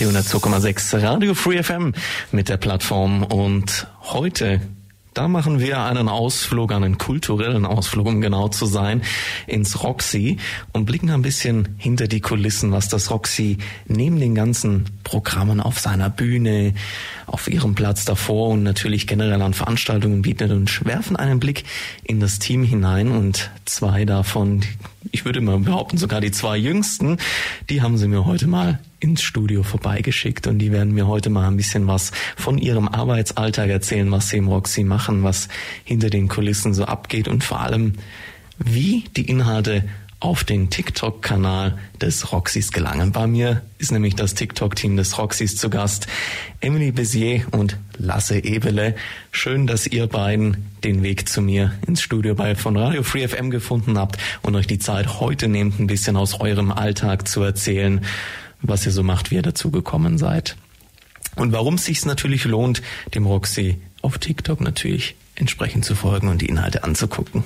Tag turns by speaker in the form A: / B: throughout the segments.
A: Die 102,6 Radio Free FM mit der Plattform. Und heute da machen wir einen Ausflug, einen kulturellen Ausflug, um genau zu sein, ins Roxy und blicken ein bisschen hinter die Kulissen, was das Roxy neben den ganzen Programmen auf seiner Bühne, auf ihrem Platz davor und natürlich generell an Veranstaltungen bietet und werfen einen Blick in das Team hinein und zwei davon, ich würde mal behaupten, sogar die zwei jüngsten, die haben sie mir heute mal ins Studio vorbeigeschickt und die werden mir heute mal ein bisschen was von ihrem Arbeitsalltag erzählen, was sie im Roxy machen, was hinter den Kulissen so abgeht und vor allem, wie die Inhalte auf den TikTok-Kanal des Roxys gelangen. Bei mir ist nämlich das TikTok-Team des Roxys zu Gast. Emily Bézier und Lasse Ebele. Schön, dass ihr beiden den Weg zu mir ins Studio bei von Radio Free FM gefunden habt und euch die Zeit heute nehmt, ein bisschen aus eurem Alltag zu erzählen was ihr so macht, wie ihr dazu gekommen seid. Und warum es sich natürlich lohnt, dem Roxy auf TikTok natürlich entsprechend zu folgen und die Inhalte anzugucken.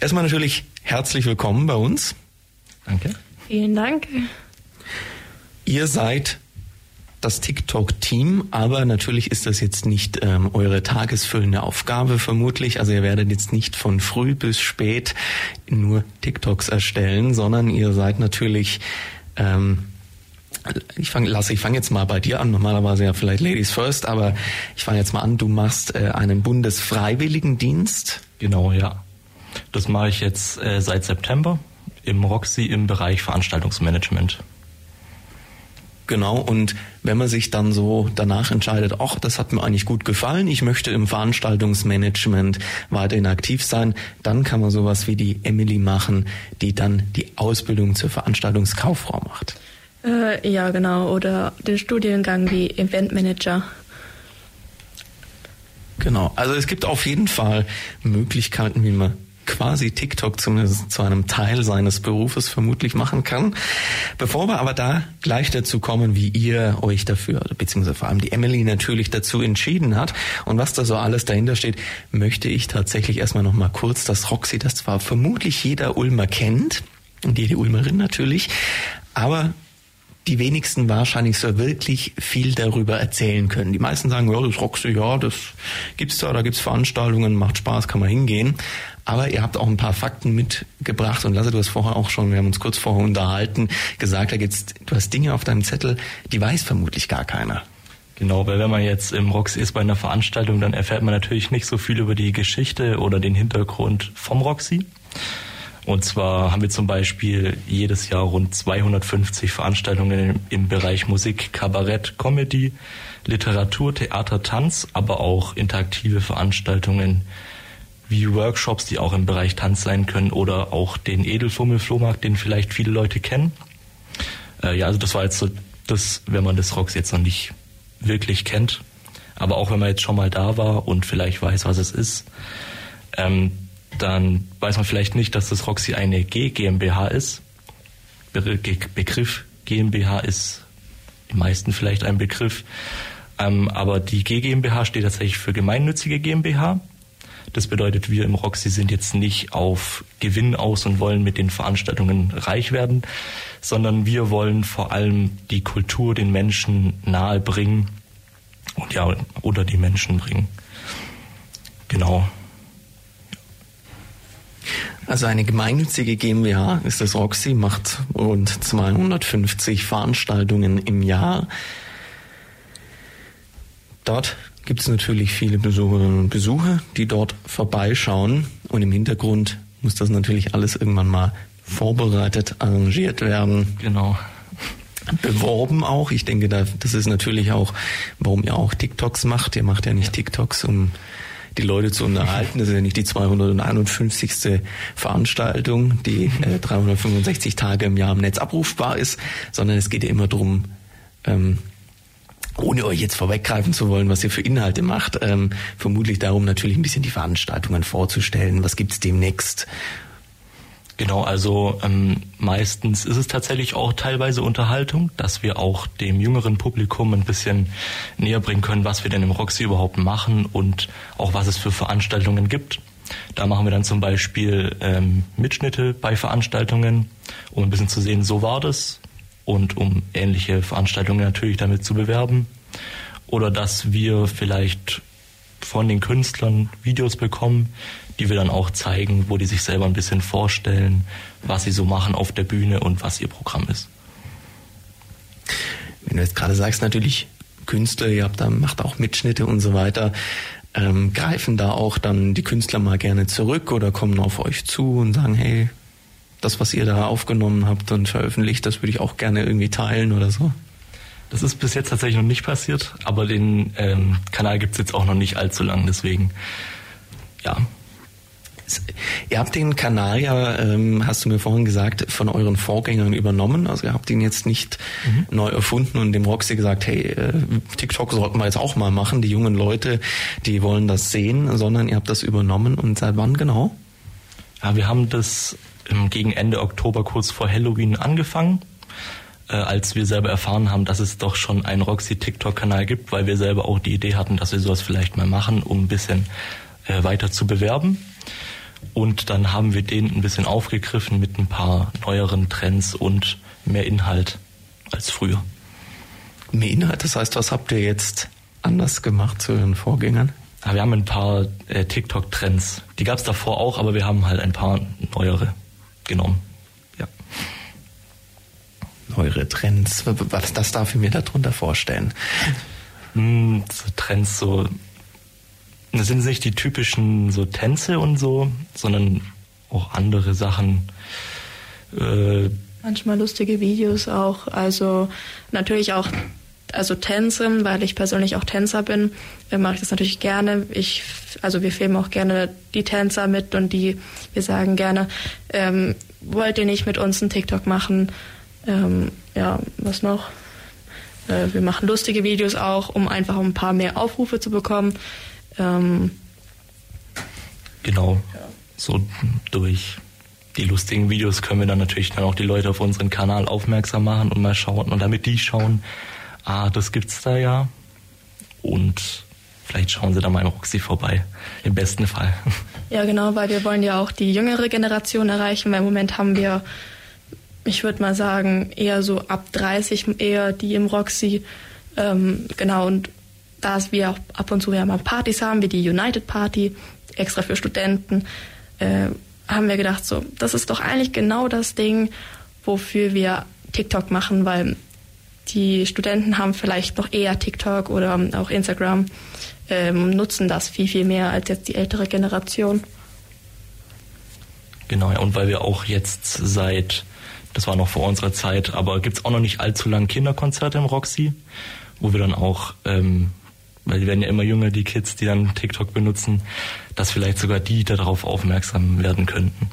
A: Erstmal natürlich herzlich willkommen bei uns.
B: Danke.
C: Vielen Dank.
A: Ihr seid das TikTok-Team, aber natürlich ist das jetzt nicht ähm, eure tagesfüllende Aufgabe vermutlich. Also ihr werdet jetzt nicht von früh bis spät nur TikToks erstellen, sondern ihr seid natürlich ähm, ich fange, Lasse, ich fange jetzt mal bei dir an. Normalerweise ja vielleicht Ladies first, aber ich fange jetzt mal an. Du machst äh, einen Bundesfreiwilligendienst.
B: Genau, ja. Das mache ich jetzt äh, seit September im Roxy im Bereich Veranstaltungsmanagement.
A: Genau, und wenn man sich dann so danach entscheidet, ach, das hat mir eigentlich gut gefallen, ich möchte im Veranstaltungsmanagement weiterhin aktiv sein, dann kann man sowas wie die Emily machen, die dann die Ausbildung zur Veranstaltungskauffrau macht.
C: Äh, ja, genau, oder den Studiengang wie Eventmanager.
A: Genau, also es gibt auf jeden Fall Möglichkeiten, wie man quasi TikTok zumindest zu einem Teil seines Berufes vermutlich machen kann. Bevor wir aber da gleich dazu kommen, wie ihr euch dafür, beziehungsweise vor allem die Emily natürlich dazu entschieden hat und was da so alles dahinter steht, möchte ich tatsächlich erstmal nochmal kurz das Roxy, das zwar vermutlich jeder Ulmer kennt und jede Ulmerin natürlich, aber die wenigsten wahrscheinlich so wirklich viel darüber erzählen können. Die meisten sagen, ja, das Roxy, ja, das gibt's da, da gibt's Veranstaltungen, macht Spaß, kann man hingehen. Aber ihr habt auch ein paar Fakten mitgebracht und Lasse, du hast vorher auch schon, wir haben uns kurz vorher unterhalten, gesagt, da gibt's, du hast Dinge auf deinem Zettel, die weiß vermutlich gar keiner.
B: Genau, weil wenn man jetzt im Roxy ist bei einer Veranstaltung, dann erfährt man natürlich nicht so viel über die Geschichte oder den Hintergrund vom Roxy. Und zwar haben wir zum Beispiel jedes Jahr rund 250 Veranstaltungen im Bereich Musik, Kabarett, Comedy, Literatur, Theater, Tanz, aber auch interaktive Veranstaltungen wie Workshops, die auch im Bereich Tanz sein können oder auch den Edelfummel-Flohmarkt, den vielleicht viele Leute kennen. Äh, ja, also das war jetzt so das, wenn man das Rocks jetzt noch nicht wirklich kennt. Aber auch wenn man jetzt schon mal da war und vielleicht weiß, was es ist, ähm, dann weiß man vielleicht nicht, dass das Roxy eine G GmbH ist. Be Begriff GmbH ist die meisten vielleicht ein Begriff. Ähm, aber die G GmbH steht tatsächlich für gemeinnützige GmbH. Das bedeutet, wir im Roxy sind jetzt nicht auf Gewinn aus und wollen mit den Veranstaltungen reich werden, sondern wir wollen vor allem die Kultur den Menschen nahe bringen und ja, oder die Menschen bringen. Genau.
A: Also eine gemeinnützige GmbH ist das Roxy, macht rund 250 Veranstaltungen im Jahr. Dort gibt es natürlich viele Besucherinnen und Besucher, die dort vorbeischauen. Und im Hintergrund muss das natürlich alles irgendwann mal vorbereitet, arrangiert werden.
B: Genau.
A: Beworben auch. Ich denke, das ist natürlich auch, warum ihr auch TikToks macht. Ihr macht ja nicht TikToks, um die Leute zu unterhalten. Das ist ja nicht die 251. Veranstaltung, die äh, 365 Tage im Jahr im Netz abrufbar ist, sondern es geht ja immer darum, ähm, ohne euch jetzt vorweggreifen zu wollen, was ihr für Inhalte macht, ähm, vermutlich darum natürlich ein bisschen die Veranstaltungen vorzustellen. Was gibt's demnächst?
B: Genau, also ähm, meistens ist es tatsächlich auch teilweise Unterhaltung, dass wir auch dem jüngeren Publikum ein bisschen näher bringen können, was wir denn im Roxy überhaupt machen und auch was es für Veranstaltungen gibt. Da machen wir dann zum Beispiel ähm, Mitschnitte bei Veranstaltungen, um ein bisschen zu sehen, so war das und um ähnliche Veranstaltungen natürlich damit zu bewerben. Oder dass wir vielleicht von den Künstlern Videos bekommen, die wir dann auch zeigen, wo die sich selber ein bisschen vorstellen, was sie so machen auf der Bühne und was ihr Programm ist.
A: Wenn du jetzt gerade sagst, natürlich Künstler, ihr habt da, macht auch Mitschnitte und so weiter. Ähm, greifen da auch dann die Künstler mal gerne zurück oder kommen auf euch zu und sagen, hey, das, was ihr da aufgenommen habt und veröffentlicht, das würde ich auch gerne irgendwie teilen oder so?
B: Das ist bis jetzt tatsächlich noch nicht passiert, aber den ähm, Kanal gibt es jetzt auch noch nicht allzu lang, deswegen ja,
A: Ihr habt den Kanal ja, ähm, hast du mir vorhin gesagt, von euren Vorgängern übernommen. Also ihr habt ihn jetzt nicht mhm. neu erfunden und dem Roxy gesagt, hey, äh, TikTok sollten wir jetzt auch mal machen. Die jungen Leute, die wollen das sehen, sondern ihr habt das übernommen. Und seit wann genau?
B: Ja, wir haben das gegen Ende Oktober, kurz vor Halloween, angefangen. Äh, als wir selber erfahren haben, dass es doch schon einen Roxy TikTok-Kanal gibt, weil wir selber auch die Idee hatten, dass wir sowas vielleicht mal machen, um ein bisschen äh, weiter zu bewerben. Und dann haben wir den ein bisschen aufgegriffen mit ein paar neueren Trends und mehr Inhalt als früher.
A: Mehr Inhalt, das heißt, was habt ihr jetzt anders gemacht zu euren Vorgängern?
B: Ja, wir haben ein paar äh, TikTok-Trends. Die gab es davor auch, aber wir haben halt ein paar neuere genommen. Ja.
A: Neuere Trends, was das darf ich mir darunter vorstellen?
B: Hm, so Trends, so das sind nicht die typischen so Tänze und so, sondern auch andere Sachen.
C: Äh, Manchmal lustige Videos auch. Also natürlich auch also Tänze, weil ich persönlich auch Tänzer bin, äh, mache ich das natürlich gerne. Ich, also wir filmen auch gerne die Tänzer mit und die, wir sagen gerne, ähm, wollt ihr nicht mit uns einen TikTok machen? Ähm, ja, was noch? Äh, wir machen lustige Videos auch, um einfach ein paar mehr Aufrufe zu bekommen. Ähm,
B: genau. Ja. So durch die lustigen Videos können wir dann natürlich dann auch die Leute auf unseren Kanal aufmerksam machen und mal schauen und damit die schauen, ah, das gibt's da ja. Und vielleicht schauen sie da mal im Roxy vorbei, im besten Fall.
C: Ja, genau, weil wir wollen ja auch die jüngere Generation erreichen, weil im Moment haben wir, ich würde mal sagen, eher so ab 30 eher die im Roxy, ähm, genau, und da wir auch ab und zu ja mal Partys haben, wie die United Party, extra für Studenten, äh, haben wir gedacht, so, das ist doch eigentlich genau das Ding, wofür wir TikTok machen, weil die Studenten haben vielleicht noch eher TikTok oder auch Instagram, ähm, nutzen das viel, viel mehr als jetzt die ältere Generation.
B: Genau, ja, und weil wir auch jetzt seit, das war noch vor unserer Zeit, aber gibt es auch noch nicht allzu lange Kinderkonzerte im Roxy, wo wir dann auch ähm, weil die werden ja immer jünger, die Kids, die dann TikTok benutzen, dass vielleicht sogar die darauf aufmerksam werden könnten.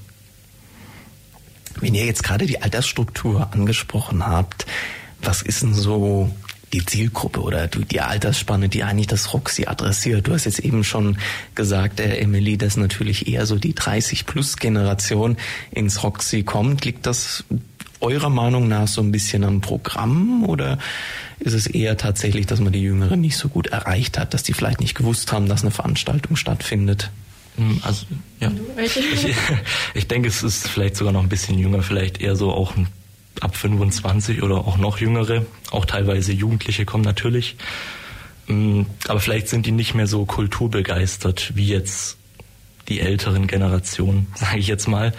A: Wenn ihr jetzt gerade die Altersstruktur angesprochen habt, was ist denn so die Zielgruppe oder die Altersspanne, die eigentlich das Roxy adressiert? Du hast jetzt eben schon gesagt, äh, Emily, dass natürlich eher so die 30-Plus-Generation ins Roxy kommt. Liegt das eurer Meinung nach so ein bisschen am Programm oder ist es eher tatsächlich, dass man die Jüngeren nicht so gut erreicht hat, dass die vielleicht nicht gewusst haben, dass eine Veranstaltung stattfindet?
B: Hm, also, ja. Ich, ich denke, es ist vielleicht sogar noch ein bisschen jünger, vielleicht eher so auch ab 25 oder auch noch jüngere. Auch teilweise Jugendliche kommen natürlich. Hm, aber vielleicht sind die nicht mehr so kulturbegeistert wie jetzt die älteren Generationen, sage ich jetzt mal.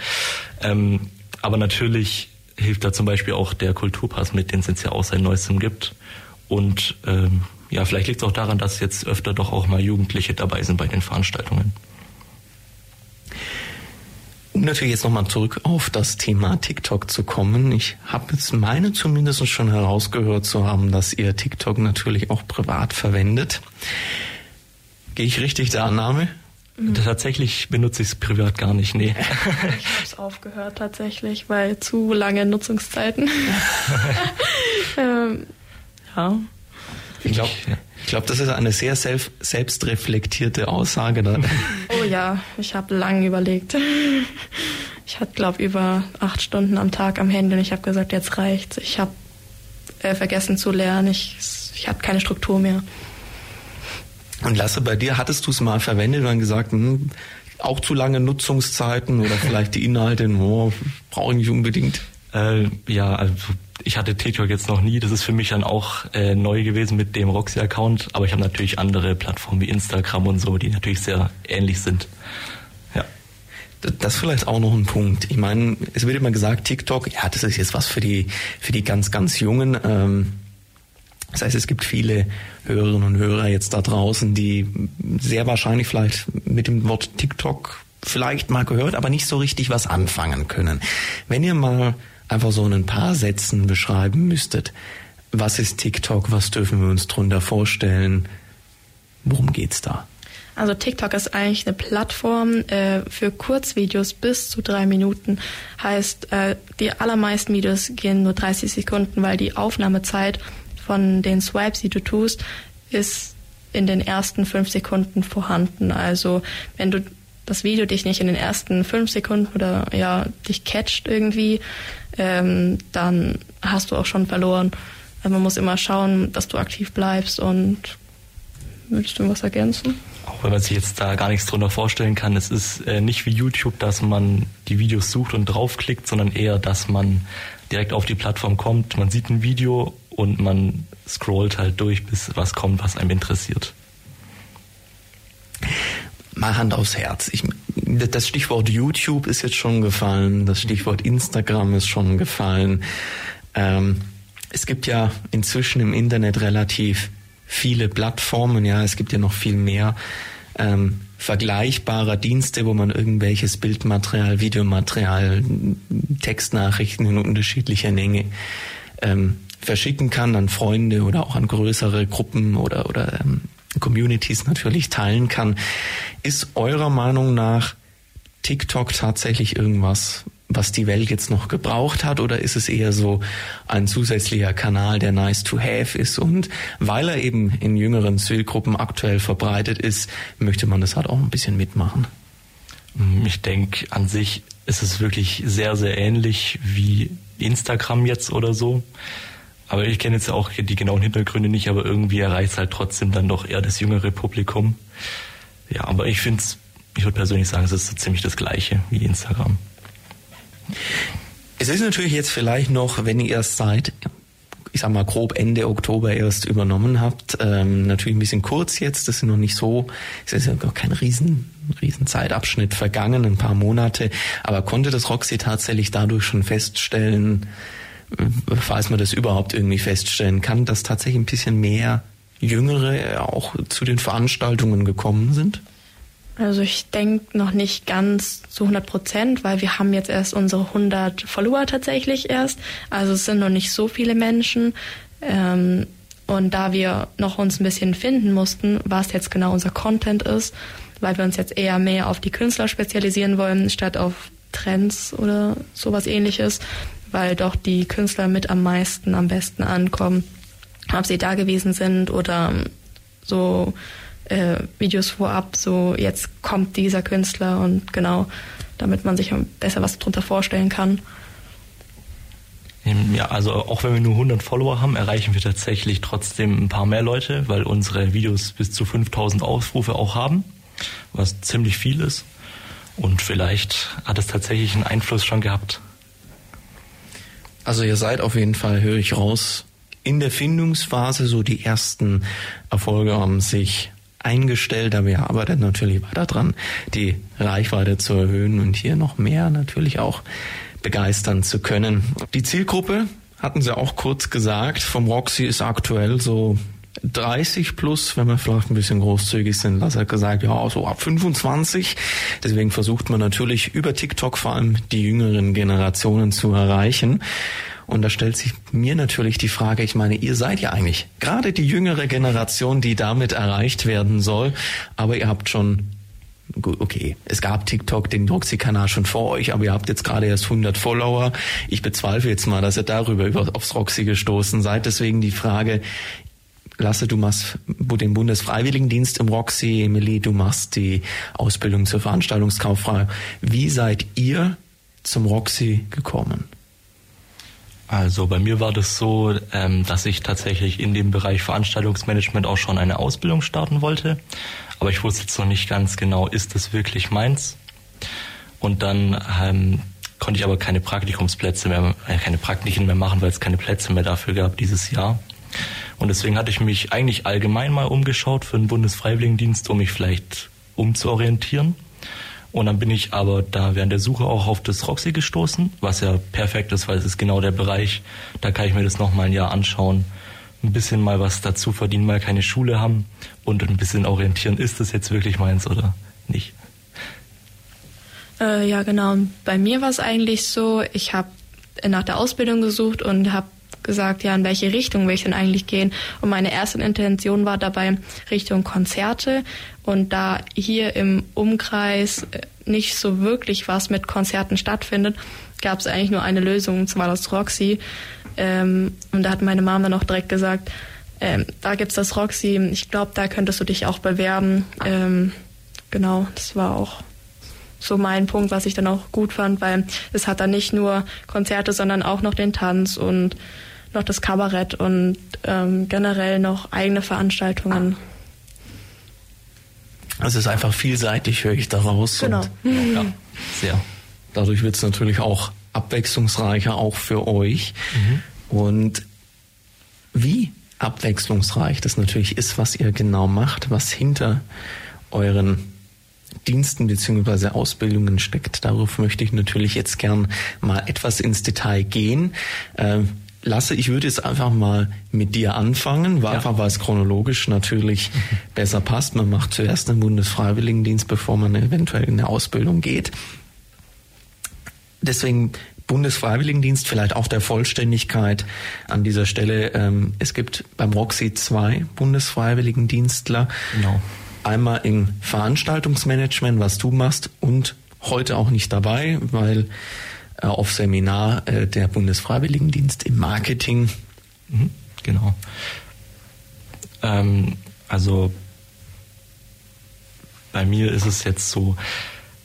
B: Ähm, aber natürlich hilft da zum Beispiel auch der Kulturpass mit, den es jetzt ja auch seit neuestem gibt. Und ähm, ja, vielleicht liegt es auch daran, dass jetzt öfter doch auch mal Jugendliche dabei sind bei den Veranstaltungen.
A: Um natürlich jetzt nochmal zurück auf das Thema TikTok zu kommen. Ich habe jetzt meine zumindest schon herausgehört zu haben, dass ihr TikTok natürlich auch privat verwendet. Gehe ich richtig der Annahme?
B: Mhm. Tatsächlich benutze ich es privat gar nicht, nee.
C: Ich habe es aufgehört tatsächlich, weil zu lange Nutzungszeiten.
A: ähm, ja. Ich glaube, ich glaub, das ist eine sehr selbst, selbstreflektierte Aussage. Da.
C: Oh ja, ich habe lange überlegt. Ich hatte, glaube über acht Stunden am Tag am Handy und ich habe gesagt, jetzt reicht's. Ich habe äh, vergessen zu lernen. Ich, ich habe keine Struktur mehr.
A: Und Lasse, bei dir hattest du es mal verwendet und gesagt, hm, auch zu lange Nutzungszeiten oder vielleicht die Inhalte, oh, brauche ich nicht unbedingt.
B: Äh, ja, also ich hatte TikTok jetzt noch nie. Das ist für mich dann auch äh, neu gewesen mit dem Roxy-Account. Aber ich habe natürlich andere Plattformen wie Instagram und so, die natürlich sehr ähnlich sind. Ja.
A: Das ist vielleicht auch noch ein Punkt. Ich meine, es wird immer gesagt, TikTok, ja, das ist jetzt was für die für die ganz ganz Jungen. Ähm, das heißt, es gibt viele Hörerinnen und Hörer jetzt da draußen, die sehr wahrscheinlich vielleicht mit dem Wort TikTok vielleicht mal gehört, aber nicht so richtig was anfangen können. Wenn ihr mal einfach so in ein paar Sätzen beschreiben müsstet, was ist TikTok, was dürfen wir uns drunter vorstellen, worum geht's da?
C: Also TikTok ist eigentlich eine Plattform äh, für Kurzvideos bis zu drei Minuten. Heißt, äh, die allermeisten Videos gehen nur 30 Sekunden, weil die Aufnahmezeit von den Swipes, die du tust, ist in den ersten fünf Sekunden vorhanden. Also wenn du das Video dich nicht in den ersten fünf Sekunden oder ja dich catcht irgendwie, ähm, dann hast du auch schon verloren. Also man muss immer schauen, dass du aktiv bleibst und würdest du was ergänzen?
B: Auch wenn man sich jetzt da gar nichts drunter vorstellen kann, es ist äh, nicht wie YouTube, dass man die Videos sucht und draufklickt, sondern eher, dass man direkt auf die Plattform kommt, man sieht ein Video und man scrollt halt durch, bis was kommt, was einem interessiert.
A: Mal Hand aufs Herz. Ich, das Stichwort YouTube ist jetzt schon gefallen, das Stichwort Instagram ist schon gefallen. Ähm, es gibt ja inzwischen im Internet relativ viele Plattformen, ja, es gibt ja noch viel mehr ähm, vergleichbarer Dienste, wo man irgendwelches Bildmaterial, Videomaterial, Textnachrichten in unterschiedlicher Menge ähm, verschicken kann an Freunde oder auch an größere Gruppen oder, oder ähm, Communities natürlich teilen kann. Ist eurer Meinung nach TikTok tatsächlich irgendwas, was die Welt jetzt noch gebraucht hat oder ist es eher so ein zusätzlicher Kanal, der nice to have ist und weil er eben in jüngeren Zielgruppen aktuell verbreitet ist, möchte man das halt auch ein bisschen mitmachen?
B: Ich denke, an sich ist es wirklich sehr, sehr ähnlich wie Instagram jetzt oder so. Aber ich kenne jetzt auch die genauen Hintergründe nicht, aber irgendwie erreicht es halt trotzdem dann doch eher das jüngere Publikum. Ja, aber ich finde es, ich würde persönlich sagen, es ist so ziemlich das gleiche wie Instagram.
A: Es ist natürlich jetzt vielleicht noch, wenn ihr erst seit, ich sag mal grob Ende Oktober erst übernommen habt, ähm, natürlich ein bisschen kurz jetzt, das sind noch nicht so, es ist ja gar kein riesen, riesen Zeitabschnitt vergangen, ein paar Monate, aber konnte das Roxy tatsächlich dadurch schon feststellen, falls man das überhaupt irgendwie feststellen kann, dass tatsächlich ein bisschen mehr Jüngere auch zu den Veranstaltungen gekommen sind?
C: Also ich denke noch nicht ganz zu 100 Prozent, weil wir haben jetzt erst unsere 100 Follower tatsächlich erst. Also es sind noch nicht so viele Menschen. Ähm, und da wir noch uns ein bisschen finden mussten, was jetzt genau unser Content ist, weil wir uns jetzt eher mehr auf die Künstler spezialisieren wollen, statt auf Trends oder sowas ähnliches, weil doch die Künstler mit am meisten, am besten ankommen, ob sie da gewesen sind oder so äh, Videos vorab, so jetzt kommt dieser Künstler und genau, damit man sich besser was darunter vorstellen kann.
B: Ja, also auch wenn wir nur 100 Follower haben, erreichen wir tatsächlich trotzdem ein paar mehr Leute, weil unsere Videos bis zu 5000 Aufrufe auch haben, was ziemlich viel ist. Und vielleicht hat es tatsächlich einen Einfluss schon gehabt.
A: Also ihr seid auf jeden Fall, höre ich raus, in der Findungsphase, so die ersten Erfolge haben sich eingestellt, aber ihr arbeitet natürlich weiter dran, die Reichweite zu erhöhen und hier noch mehr natürlich auch begeistern zu können. Die Zielgruppe, hatten Sie auch kurz gesagt, vom Roxy ist aktuell so 30 plus, wenn wir vielleicht ein bisschen großzügig sind. Lass hat gesagt, ja, so ab 25. Deswegen versucht man natürlich über TikTok vor allem die jüngeren Generationen zu erreichen. Und da stellt sich mir natürlich die Frage, ich meine, ihr seid ja eigentlich gerade die jüngere Generation, die damit erreicht werden soll, aber ihr habt schon okay, es gab TikTok, den Roxy-Kanal schon vor euch, aber ihr habt jetzt gerade erst 100 Follower. Ich bezweifle jetzt mal, dass ihr darüber über, aufs Roxy gestoßen seid. Deswegen die Frage, Lasse, du machst den Bundesfreiwilligendienst im Roxy, Emily, du machst die Ausbildung zur Veranstaltungskauffrau. Wie seid ihr zum Roxy gekommen?
B: Also bei mir war das so, ähm, dass ich tatsächlich in dem Bereich Veranstaltungsmanagement auch schon eine Ausbildung starten wollte. Aber ich wusste jetzt noch nicht ganz genau, ist das wirklich meins? Und dann ähm, konnte ich aber keine Praktikumsplätze mehr, äh, keine Praktiken mehr machen, weil es keine Plätze mehr dafür gab dieses Jahr. Und deswegen hatte ich mich eigentlich allgemein mal umgeschaut für den Bundesfreiwilligendienst, um mich vielleicht umzuorientieren. Und dann bin ich aber da während der Suche auch auf das Roxy gestoßen, was ja perfekt ist, weil es ist genau der Bereich, da kann ich mir das nochmal ein Jahr anschauen, ein bisschen mal was dazu verdienen, mal keine Schule haben und ein bisschen orientieren, ist das jetzt wirklich meins oder nicht.
C: Äh, ja, genau. Bei mir war es eigentlich so, ich habe nach der Ausbildung gesucht und habe gesagt, ja, in welche Richtung will ich denn eigentlich gehen? Und meine erste Intention war dabei Richtung Konzerte. Und da hier im Umkreis äh, nicht so wirklich was mit Konzerten stattfindet, gab es eigentlich nur eine Lösung, und zwar das Roxy. Ähm, und da hat meine Mama dann auch direkt gesagt, ähm, da gibt's das Roxy, ich glaube, da könntest du dich auch bewerben. Ähm, genau, das war auch so mein Punkt, was ich dann auch gut fand, weil es hat dann nicht nur Konzerte, sondern auch noch den Tanz und noch das Kabarett und ähm, generell noch eigene Veranstaltungen.
A: Also es ist einfach vielseitig, höre ich daraus.
C: Genau.
A: Und, ja, sehr. Dadurch wird es natürlich auch abwechslungsreicher, auch für euch. Mhm. Und wie abwechslungsreich das natürlich ist, was ihr genau macht, was hinter euren Diensten bzw. Ausbildungen steckt. Darauf möchte ich natürlich jetzt gern mal etwas ins Detail gehen. Ähm, Lasse, ich würde jetzt einfach mal mit dir anfangen, weil ja. einfach weil es chronologisch natürlich besser passt. Man macht zuerst einen Bundesfreiwilligendienst, bevor man eventuell in eine Ausbildung geht. Deswegen Bundesfreiwilligendienst, vielleicht auch der Vollständigkeit an dieser Stelle. Ähm, es gibt beim Roxy zwei Bundesfreiwilligendienstler. Genau. Einmal im Veranstaltungsmanagement, was du machst, und heute auch nicht dabei, weil auf Seminar äh, der Bundesfreiwilligendienst im Marketing.
B: Mhm, genau. Ähm, also bei mir ist es jetzt so,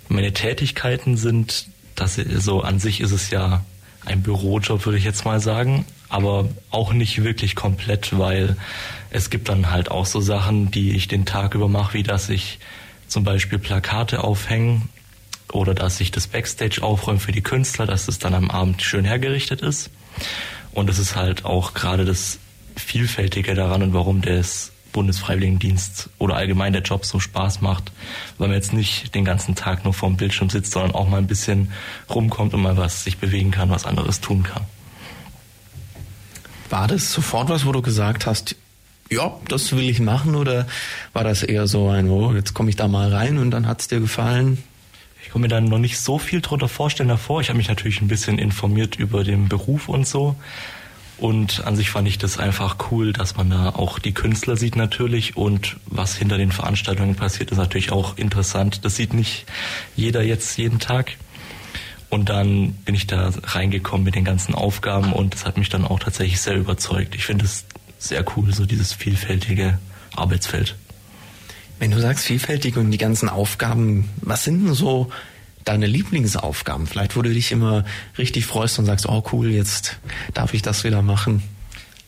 B: meine Tätigkeiten sind, dass so an sich ist es ja ein Bürojob, würde ich jetzt mal sagen, aber auch nicht wirklich komplett, weil es gibt dann halt auch so Sachen, die ich den Tag über mache, wie dass ich zum Beispiel Plakate aufhänge oder dass ich das Backstage aufräume für die Künstler, dass es dann am Abend schön hergerichtet ist. Und das ist halt auch gerade das Vielfältige daran und warum das Bundesfreiwilligendienst oder allgemein der Job so Spaß macht, weil man jetzt nicht den ganzen Tag nur vorm Bildschirm sitzt, sondern auch mal ein bisschen rumkommt und mal was sich bewegen kann, was anderes tun kann.
A: War das sofort was, wo du gesagt hast, ja, das will ich machen oder war das eher so ein, oh, jetzt komme ich da mal rein und dann hat es dir gefallen?
B: Ich kann mir dann noch nicht so viel drunter vorstellen davor. Ich habe mich natürlich ein bisschen informiert über den Beruf und so. Und an sich fand ich das einfach cool, dass man da auch die Künstler sieht natürlich und was hinter den Veranstaltungen passiert, ist natürlich auch interessant. Das sieht nicht jeder jetzt jeden Tag. Und dann bin ich da reingekommen mit den ganzen Aufgaben und das hat mich dann auch tatsächlich sehr überzeugt. Ich finde es sehr cool, so dieses vielfältige Arbeitsfeld.
A: Wenn du sagst vielfältig und die ganzen Aufgaben, was sind denn so deine Lieblingsaufgaben? Vielleicht, wo du dich immer richtig freust und sagst, oh cool, jetzt darf ich das wieder machen.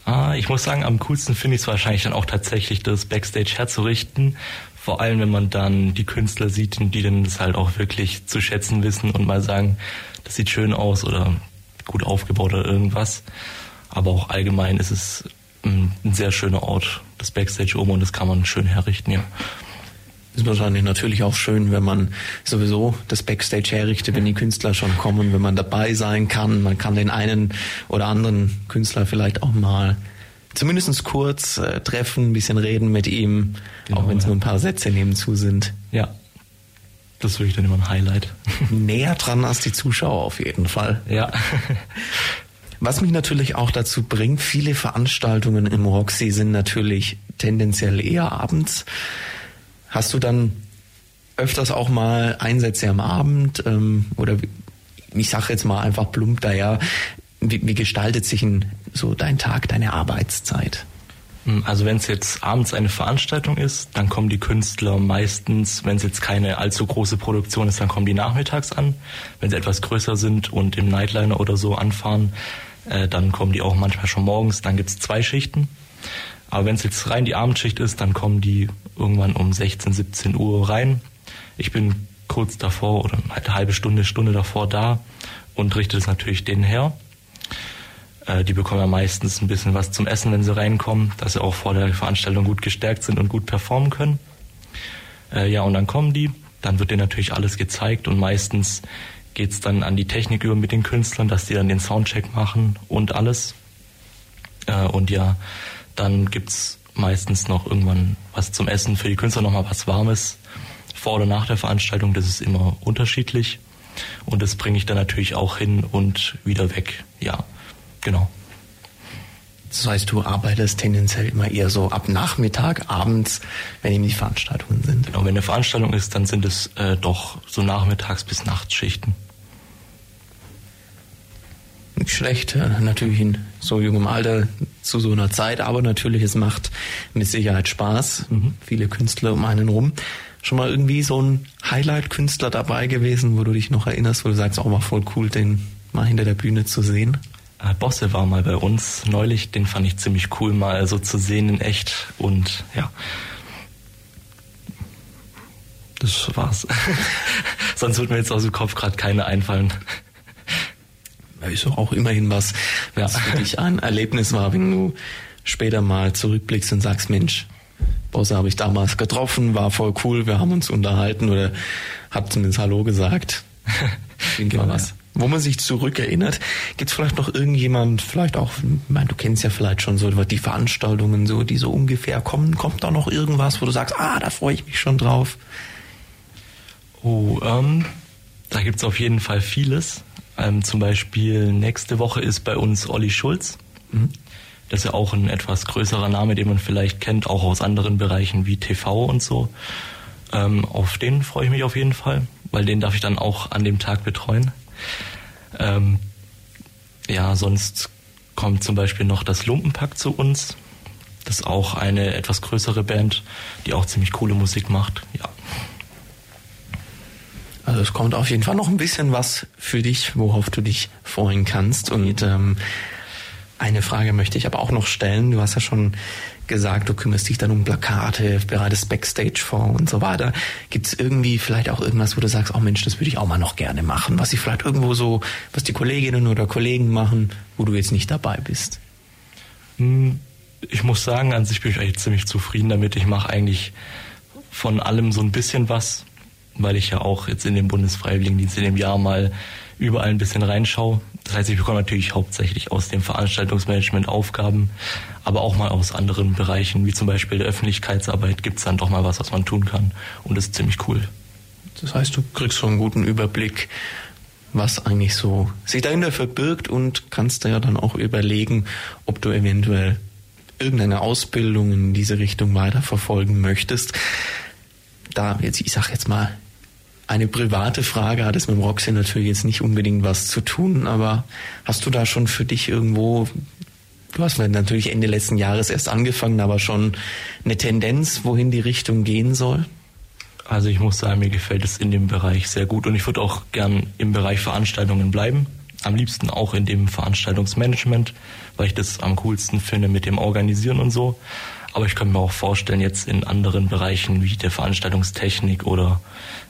B: Ah, ich muss sagen, am coolsten finde ich es wahrscheinlich dann auch tatsächlich, das Backstage herzurichten. Vor allem, wenn man dann die Künstler sieht, die dann das halt auch wirklich zu schätzen wissen und mal sagen, das sieht schön aus oder gut aufgebaut oder irgendwas. Aber auch allgemein ist es ein sehr schöner Ort, das Backstage oben und das kann man schön herrichten, ja.
A: Ist wahrscheinlich natürlich auch schön, wenn man sowieso das Backstage herrichtet, wenn die Künstler schon kommen, wenn man dabei sein kann. Man kann den einen oder anderen Künstler vielleicht auch mal zumindest kurz äh, treffen, ein bisschen reden mit ihm, genau, auch wenn es ja. nur ein paar Sätze nebenzu sind.
B: Ja, das ist wirklich dann immer ein Highlight.
A: Näher dran als die Zuschauer auf jeden Fall.
B: Ja.
A: Was mich natürlich auch dazu bringt, viele Veranstaltungen im Roxy sind natürlich tendenziell eher abends. Hast du dann öfters auch mal Einsätze am Abend ähm, oder ich sage jetzt mal einfach plump daher, wie, wie gestaltet sich ein, so dein Tag, deine Arbeitszeit?
B: Hm, also wenn es jetzt abends eine Veranstaltung ist, dann kommen die Künstler meistens, wenn es jetzt keine allzu große Produktion ist, dann kommen die nachmittags an. Wenn sie etwas größer sind und im Nightliner oder so anfahren, äh, dann kommen die auch manchmal schon morgens. Dann gibt's zwei Schichten. Aber wenn es jetzt rein die Abendschicht ist, dann kommen die irgendwann um 16, 17 Uhr rein. Ich bin kurz davor oder eine halbe Stunde, Stunde davor da und richte es natürlich denen her. Äh, die bekommen ja meistens ein bisschen was zum Essen, wenn sie reinkommen, dass sie auch vor der Veranstaltung gut gestärkt sind und gut performen können. Äh, ja, und dann kommen die, dann wird denen natürlich alles gezeigt und meistens geht's dann an die Technik über mit den Künstlern, dass die dann den Soundcheck machen und alles. Äh, und ja, dann gibt's meistens noch irgendwann was zum Essen für die Künstler, nochmal was Warmes vor oder nach der Veranstaltung. Das ist immer unterschiedlich. Und das bringe ich dann natürlich auch hin und wieder weg. Ja, genau.
A: Das heißt, du arbeitest tendenziell immer eher so ab Nachmittag, abends, wenn eben die Veranstaltungen sind.
B: Genau, wenn eine Veranstaltung ist, dann sind es äh, doch so Nachmittags- bis Nachtschichten.
A: Nicht schlecht, natürlich in so jungem Alter zu so einer Zeit, aber natürlich, es macht mit Sicherheit Spaß. Mhm. Viele Künstler um einen rum. Schon mal irgendwie so ein Highlight-Künstler dabei gewesen, wo du dich noch erinnerst, wo du sagst, auch oh, mal voll cool, den mal hinter der Bühne zu sehen?
B: Äh, Bosse war mal bei uns neulich, den fand ich ziemlich cool, mal so zu sehen in echt und ja. Das war's. Sonst wird mir jetzt aus dem Kopf gerade keine einfallen.
A: Ist doch auch immerhin was, es ja. für dich ein Erlebnis war, wenn du später mal zurückblickst und sagst, Mensch, Bosse habe ich damals getroffen, war voll cool, wir haben uns unterhalten oder hab zumindest Hallo gesagt. War was wo man sich zurückerinnert. Gibt es vielleicht noch irgendjemand, vielleicht auch, ich meine, du kennst ja vielleicht schon so die Veranstaltungen, so, die so ungefähr kommen. Kommt da noch irgendwas, wo du sagst, ah, da freue ich mich schon drauf?
B: Oh, ähm, da gibt's auf jeden Fall vieles. Ähm, zum Beispiel nächste Woche ist bei uns Olli Schulz. Mhm. Das ist ja auch ein etwas größerer Name, den man vielleicht kennt, auch aus anderen Bereichen wie TV und so. Ähm, auf den freue ich mich auf jeden Fall, weil den darf ich dann auch an dem Tag betreuen. Ähm, ja, sonst kommt zum Beispiel noch das Lumpenpack zu uns. Das ist auch eine etwas größere Band, die auch ziemlich coole Musik macht. Ja.
A: Also es kommt auf jeden Fall noch ein bisschen was für dich, worauf du dich freuen kannst. Und ähm, eine Frage möchte ich aber auch noch stellen. Du hast ja schon gesagt, du kümmerst dich dann um Plakate, bereitest Backstage vor und so weiter. Gibt es irgendwie vielleicht auch irgendwas, wo du sagst, oh Mensch, das würde ich auch mal noch gerne machen, was ich vielleicht irgendwo so, was die Kolleginnen oder Kollegen machen, wo du jetzt nicht dabei bist?
B: Hm, ich muss sagen, an sich bin ich eigentlich ziemlich zufrieden damit. Ich mache eigentlich von allem so ein bisschen was, weil ich ja auch jetzt in dem Bundesfreiwilligendienst in dem Jahr mal überall ein bisschen reinschaue. Das heißt, ich bekomme natürlich hauptsächlich aus dem Veranstaltungsmanagement Aufgaben, aber auch mal aus anderen Bereichen, wie zum Beispiel der Öffentlichkeitsarbeit, gibt es dann doch mal was, was man tun kann. Und das ist ziemlich cool.
A: Das heißt, du kriegst so einen guten Überblick, was eigentlich so sich dahinter verbirgt und kannst da ja dann auch überlegen, ob du eventuell irgendeine Ausbildung in diese Richtung weiterverfolgen möchtest. Da jetzt, ich sag jetzt mal, eine private Frage hat es mit dem Roxy natürlich jetzt nicht unbedingt was zu tun, aber hast du da schon für dich irgendwo, du hast natürlich Ende letzten Jahres erst angefangen, aber schon eine Tendenz, wohin die Richtung gehen soll?
B: Also ich muss sagen, mir gefällt es in dem Bereich sehr gut und ich würde auch gern im Bereich Veranstaltungen bleiben. Am liebsten auch in dem Veranstaltungsmanagement, weil ich das am coolsten finde mit dem Organisieren und so. Aber ich kann mir auch vorstellen, jetzt in anderen Bereichen wie der Veranstaltungstechnik oder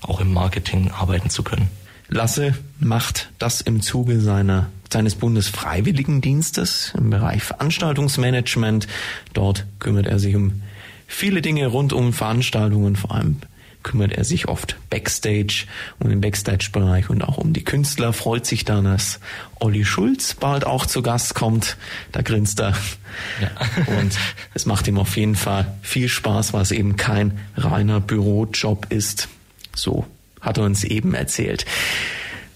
B: auch im Marketing arbeiten zu können.
A: Lasse macht das im Zuge seiner, seines Bundesfreiwilligendienstes im Bereich Veranstaltungsmanagement. Dort kümmert er sich um viele Dinge rund um Veranstaltungen, vor allem kümmert er sich oft Backstage, um den Backstage-Bereich und auch um die Künstler. Freut sich dann, dass Olli Schulz bald auch zu Gast kommt. Da grinst er. Ja. Und es macht ihm auf jeden Fall viel Spaß, weil es eben kein reiner Bürojob ist. So hat er uns eben erzählt.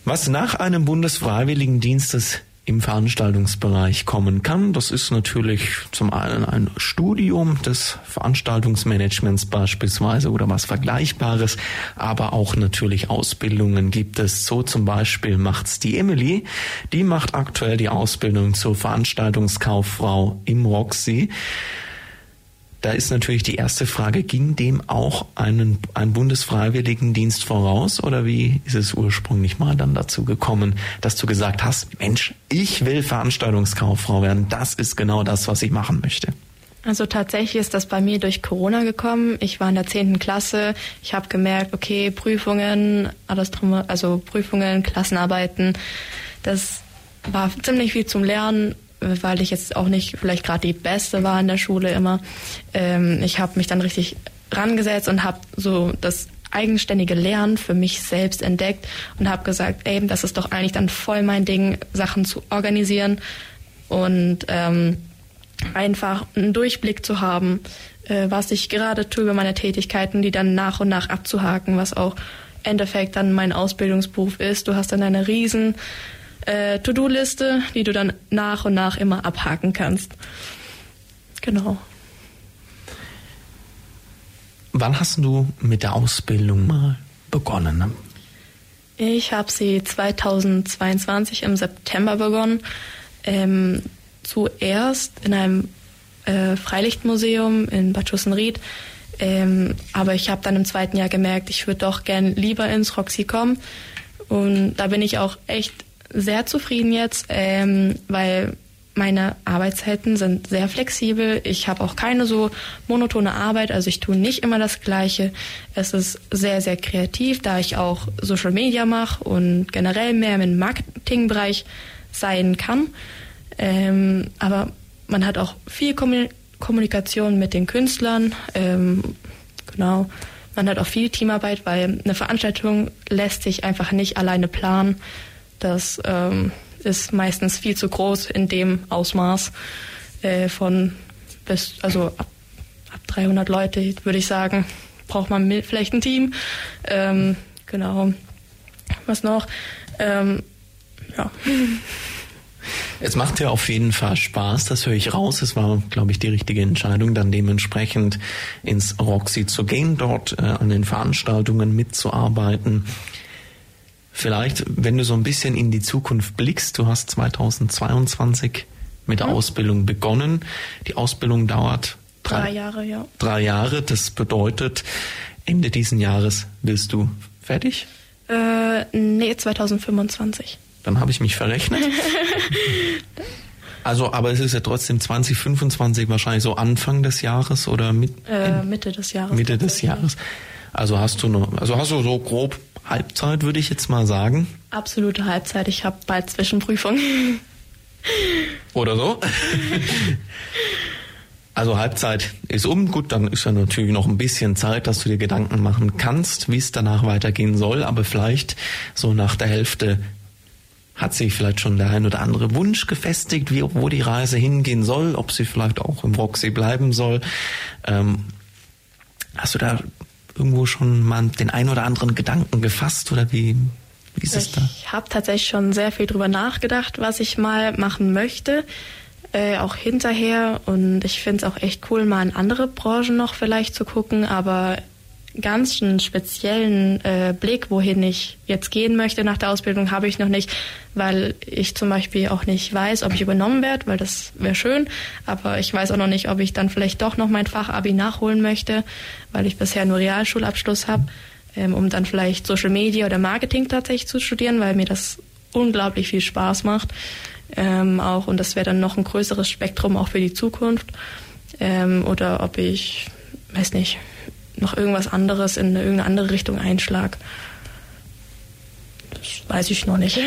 A: Was nach einem Bundesfreiwilligendienstes im Veranstaltungsbereich kommen kann. Das ist natürlich zum einen ein Studium des Veranstaltungsmanagements beispielsweise oder was Vergleichbares, aber auch natürlich Ausbildungen gibt es. So zum Beispiel macht's die Emily. Die macht aktuell die Ausbildung zur Veranstaltungskauffrau im Roxy. Da ist natürlich die erste Frage, ging dem auch einen, ein Bundesfreiwilligendienst voraus oder wie ist es ursprünglich mal dann dazu gekommen, dass du gesagt hast, Mensch, ich will Veranstaltungskauffrau werden, das ist genau das, was ich machen möchte?
C: Also tatsächlich ist das bei mir durch Corona gekommen. Ich war in der zehnten Klasse. Ich habe gemerkt, okay, Prüfungen, alles drum, also Prüfungen, Klassenarbeiten, das war ziemlich viel zum Lernen weil ich jetzt auch nicht vielleicht gerade die Beste war in der Schule immer. Ähm, ich habe mich dann richtig rangesetzt und habe so das eigenständige Lernen für mich selbst entdeckt und habe gesagt, ey, das ist doch eigentlich dann voll mein Ding, Sachen zu organisieren und ähm, einfach einen Durchblick zu haben, äh, was ich gerade tue über meine Tätigkeiten, die dann nach und nach abzuhaken, was auch Endeffekt dann mein Ausbildungsberuf ist. Du hast dann eine riesen äh, To-Do-Liste, die du dann nach und nach immer abhaken kannst. Genau.
A: Wann hast du mit der Ausbildung mal begonnen? Ne?
C: Ich habe sie 2022 im September begonnen. Ähm, zuerst in einem äh, Freilichtmuseum in Bad Schussenried. Ähm, aber ich habe dann im zweiten Jahr gemerkt, ich würde doch gern lieber ins Roxy kommen. Und da bin ich auch echt sehr zufrieden jetzt, ähm, weil meine Arbeitszeiten sind sehr flexibel. Ich habe auch keine so monotone Arbeit, also ich tue nicht immer das Gleiche. Es ist sehr, sehr kreativ, da ich auch Social Media mache und generell mehr im Marketingbereich sein kann. Ähm, aber man hat auch viel Kommunikation mit den Künstlern. Ähm, genau. Man hat auch viel Teamarbeit, weil eine Veranstaltung lässt sich einfach nicht alleine planen. Das ähm, ist meistens viel zu groß in dem Ausmaß äh, von bis, also ab, ab 300 Leute, würde ich sagen, braucht man vielleicht ein Team. Ähm, genau. Was noch? Ähm, ja.
A: Es macht ja auf jeden Fall Spaß, das höre ich raus. Es war, glaube ich, die richtige Entscheidung, dann dementsprechend ins Roxy zu gehen, dort äh, an den Veranstaltungen mitzuarbeiten. Vielleicht, wenn du so ein bisschen in die Zukunft blickst, du hast 2022 mit der mhm. Ausbildung begonnen. Die Ausbildung dauert
C: drei, drei Jahre, ja.
A: Drei Jahre. Das bedeutet, Ende diesen Jahres willst du fertig?
C: Äh, nee, 2025.
A: Dann habe ich mich verrechnet. also, aber es ist ja trotzdem 2025 wahrscheinlich so Anfang des Jahres oder mit,
C: äh, Mitte des Jahres.
A: Mitte des Jahres. Also hast du noch, also hast du so grob Halbzeit, würde ich jetzt mal sagen.
C: Absolute Halbzeit. Ich habe bald Zwischenprüfung.
A: Oder so? Also Halbzeit ist um. Gut, dann ist ja natürlich noch ein bisschen Zeit, dass du dir Gedanken machen kannst, wie es danach weitergehen soll. Aber vielleicht so nach der Hälfte hat sich vielleicht schon der ein oder andere Wunsch gefestigt, wie, wo die Reise hingehen soll, ob sie vielleicht auch im Roxy bleiben soll. Ähm, hast du da irgendwo schon mal den ein oder anderen Gedanken gefasst oder wie, wie ist
C: es
A: da?
C: Ich habe tatsächlich schon sehr viel drüber nachgedacht, was ich mal machen möchte, äh, auch hinterher. Und ich finde es auch echt cool, mal in andere Branchen noch vielleicht zu gucken. Aber ganz einen speziellen äh, Blick, wohin ich jetzt gehen möchte nach der Ausbildung, habe ich noch nicht, weil ich zum Beispiel auch nicht weiß, ob ich übernommen werde, weil das wäre schön, aber ich weiß auch noch nicht, ob ich dann vielleicht doch noch mein Fachabi nachholen möchte, weil ich bisher nur Realschulabschluss habe, ähm, um dann vielleicht Social Media oder Marketing tatsächlich zu studieren, weil mir das unglaublich viel Spaß macht. Ähm, auch und das wäre dann noch ein größeres Spektrum auch für die Zukunft. Ähm, oder ob ich, weiß nicht, noch irgendwas anderes in irgendeine andere Richtung einschlag. Das weiß ich noch nicht.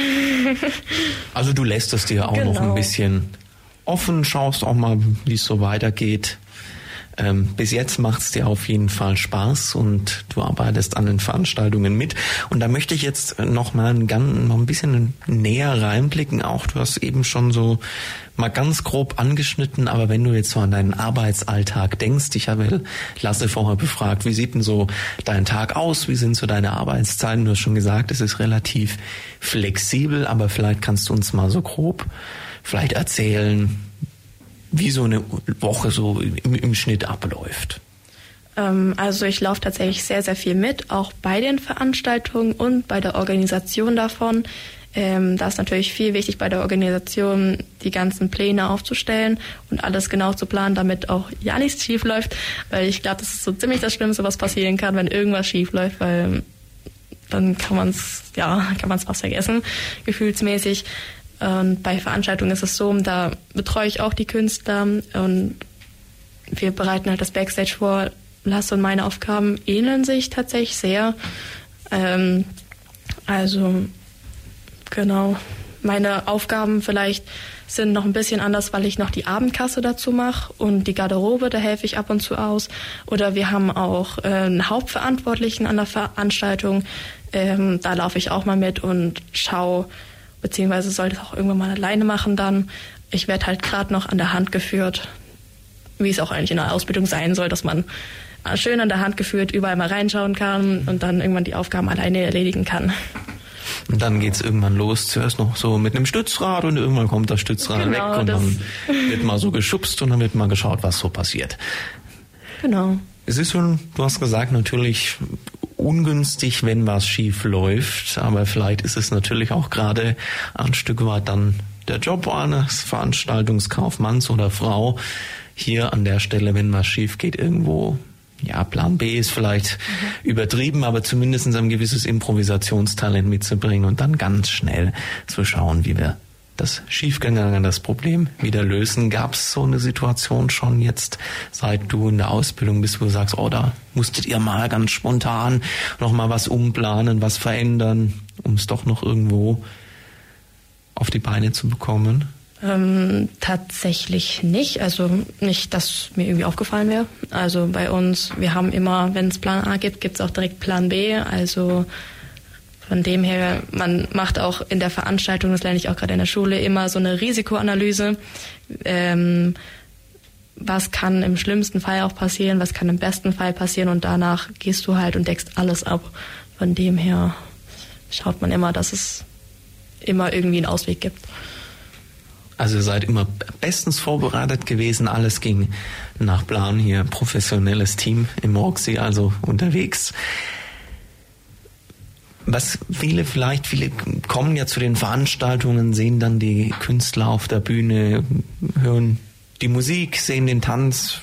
A: also du lässt es dir auch genau. noch ein genau. bisschen offen, schaust auch mal, wie es so weitergeht. Ähm, bis jetzt macht es dir auf jeden Fall Spaß und du arbeitest an den Veranstaltungen mit. Und da möchte ich jetzt noch mal ein, noch ein bisschen näher reinblicken. Auch du hast eben schon so mal ganz grob angeschnitten, aber wenn du jetzt so an deinen Arbeitsalltag denkst, ich habe Lasse vorher befragt, wie sieht denn so dein Tag aus? Wie sind so deine Arbeitszeiten? Du hast schon gesagt, es ist relativ flexibel, aber vielleicht kannst du uns mal so grob vielleicht erzählen, wie so eine Woche so im, im Schnitt abläuft.
C: Ähm, also ich laufe tatsächlich sehr, sehr viel mit, auch bei den Veranstaltungen und bei der Organisation davon. Ähm, da ist natürlich viel wichtig bei der Organisation, die ganzen Pläne aufzustellen und alles genau zu planen, damit auch ja nichts schief läuft. Weil ich glaube, das ist so ziemlich das Schlimmste, was passieren kann, wenn irgendwas schief läuft, weil dann kann man es ja kann man es fast vergessen, gefühlsmäßig. Und bei Veranstaltungen ist es so, da betreue ich auch die Künstler und wir bereiten halt das Backstage vor. Lasse und meine Aufgaben ähneln sich tatsächlich sehr. Ähm, also genau, meine Aufgaben vielleicht sind noch ein bisschen anders, weil ich noch die Abendkasse dazu mache und die Garderobe, da helfe ich ab und zu aus. Oder wir haben auch äh, einen Hauptverantwortlichen an der Veranstaltung. Ähm, da laufe ich auch mal mit und schaue, beziehungsweise sollte es auch irgendwann mal alleine machen dann. Ich werde halt gerade noch an der Hand geführt, wie es auch eigentlich in der Ausbildung sein soll, dass man schön an der Hand geführt überall mal reinschauen kann und dann irgendwann die Aufgaben alleine erledigen kann.
A: Und dann geht's irgendwann los, zuerst noch so mit einem Stützrad und irgendwann kommt das Stützrad genau, weg und dann wird mal so geschubst und dann wird mal geschaut, was so passiert.
C: Genau.
A: Es ist schon, du hast gesagt, natürlich ungünstig, wenn was schief läuft, aber vielleicht ist es natürlich auch gerade ein Stück weit dann der Job eines Veranstaltungskaufmanns oder Frau, hier an der Stelle, wenn was schief geht, irgendwo ja, Plan B ist vielleicht mhm. übertrieben, aber zumindest ein gewisses Improvisationstalent mitzubringen und dann ganz schnell zu schauen, wie wir das schiefgegangen, das Problem wieder lösen. Gab es so eine Situation schon jetzt, seit du in der Ausbildung bist, wo du sagst, oh, da musstet ihr mal ganz spontan nochmal was umplanen, was verändern, um es doch noch irgendwo auf die Beine zu bekommen?
C: Ähm, tatsächlich nicht. Also nicht, dass mir irgendwie aufgefallen wäre. Also bei uns, wir haben immer, wenn es Plan A gibt, gibt es auch direkt Plan B. Also von dem her, man macht auch in der Veranstaltung, das lerne ich auch gerade in der Schule, immer so eine Risikoanalyse. Ähm, was kann im schlimmsten Fall auch passieren, was kann im besten Fall passieren und danach gehst du halt und deckst alles ab. Von dem her schaut man immer, dass es immer irgendwie einen Ausweg gibt.
A: Also ihr seid immer bestens vorbereitet gewesen. Alles ging nach Plan hier. Professionelles Team im Roxy, also unterwegs. Was viele vielleicht, viele kommen ja zu den Veranstaltungen, sehen dann die Künstler auf der Bühne, hören die Musik, sehen den Tanz,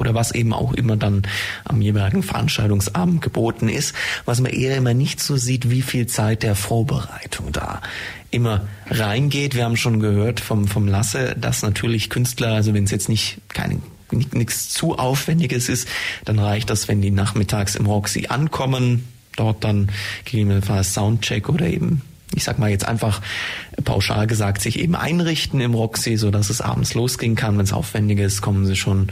A: oder was eben auch immer dann am jeweiligen Veranstaltungsabend geboten ist, was man eher immer nicht so sieht, wie viel Zeit der Vorbereitung da immer reingeht. Wir haben schon gehört vom, vom Lasse, dass natürlich Künstler, also wenn es jetzt nicht keine nichts zu Aufwendiges ist, dann reicht das, wenn die nachmittags im Roxy ankommen, dort dann gegebenenfalls Soundcheck oder eben ich sag mal jetzt einfach pauschal gesagt, sich eben einrichten im Roxy, so dass es abends losgehen kann. Wenn es aufwendig ist, kommen sie schon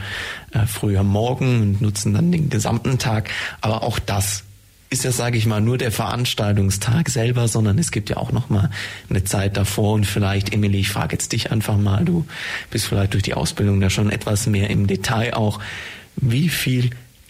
A: äh, früh am Morgen und nutzen dann den gesamten Tag. Aber auch das ist ja, sage ich mal, nur der Veranstaltungstag selber, sondern es gibt ja auch noch mal eine Zeit davor und vielleicht, Emily, ich frage jetzt dich einfach mal, du bist vielleicht durch die Ausbildung da schon etwas mehr im Detail auch, wie viel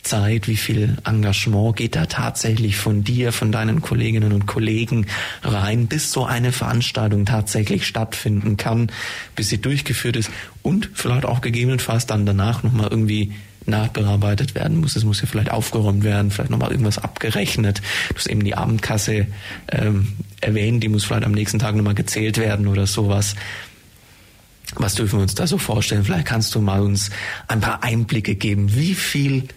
A: Zeit, wie viel Engagement geht da tatsächlich von dir, von deinen Kolleginnen und Kollegen rein, bis so eine Veranstaltung tatsächlich stattfinden kann, bis sie durchgeführt ist und vielleicht auch gegebenenfalls dann danach nochmal irgendwie nachbearbeitet werden muss. Es muss ja vielleicht aufgeräumt werden, vielleicht nochmal irgendwas abgerechnet. Du hast eben die Abendkasse ähm, erwähnt, die muss vielleicht am nächsten Tag nochmal gezählt werden oder sowas. Was dürfen wir uns da so vorstellen? Vielleicht kannst du mal uns ein paar Einblicke geben, wie viel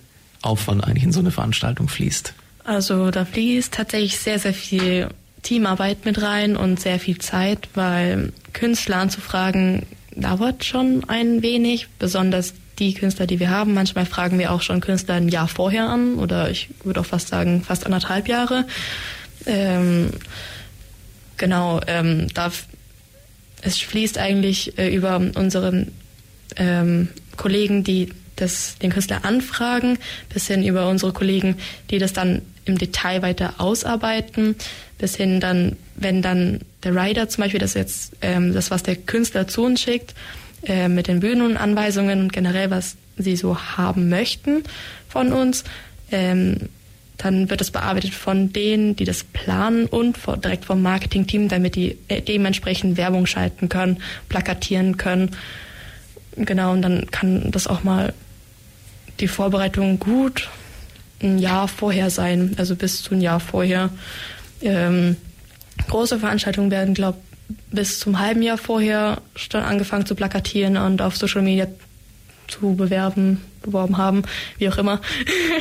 A: Aufwand eigentlich in so eine Veranstaltung fließt?
C: Also da fließt tatsächlich sehr, sehr viel Teamarbeit mit rein und sehr viel Zeit, weil Künstler anzufragen dauert schon ein wenig, besonders die Künstler, die wir haben. Manchmal fragen wir auch schon Künstler ein Jahr vorher an oder ich würde auch fast sagen fast anderthalb Jahre. Ähm, genau, ähm, da es fließt eigentlich äh, über unseren ähm, Kollegen, die das, den Künstler anfragen, bis hin über unsere Kollegen, die das dann im Detail weiter ausarbeiten, bis hin dann, wenn dann der Rider zum Beispiel das jetzt, ähm, das, was der Künstler zu uns schickt, äh, mit den Bühnenanweisungen und generell, was sie so haben möchten von uns, ähm, dann wird das bearbeitet von denen, die das planen und direkt vom Marketingteam, damit die äh, dementsprechend Werbung schalten können, plakatieren können. Genau, und dann kann das auch mal die Vorbereitung gut ein Jahr vorher sein, also bis zu ein Jahr vorher. Ähm, große Veranstaltungen werden, glaube bis zum halben Jahr vorher schon angefangen zu plakatieren und auf Social Media zu bewerben, beworben haben, wie auch immer.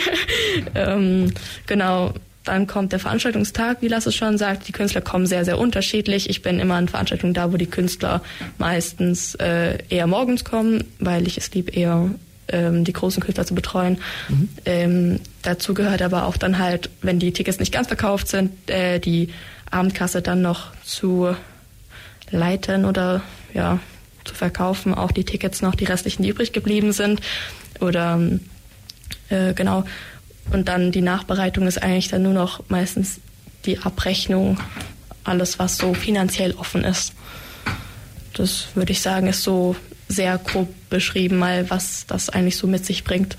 C: ähm, genau, dann kommt der Veranstaltungstag, wie Lasse schon sagt. Die Künstler kommen sehr, sehr unterschiedlich. Ich bin immer an Veranstaltungen da, wo die Künstler meistens äh, eher morgens kommen, weil ich es lieb, eher ähm, die großen Künstler zu betreuen. Mhm. Ähm, dazu gehört aber auch dann halt, wenn die Tickets nicht ganz verkauft sind, äh, die Abendkasse dann noch zu leiten oder ja zu verkaufen, auch die Tickets noch, die restlichen, die übrig geblieben sind. Oder äh, genau. Und dann die Nachbereitung ist eigentlich dann nur noch meistens die Abrechnung, alles, was so finanziell offen ist. Das würde ich sagen, ist so sehr grob beschrieben, mal was das eigentlich so mit sich bringt.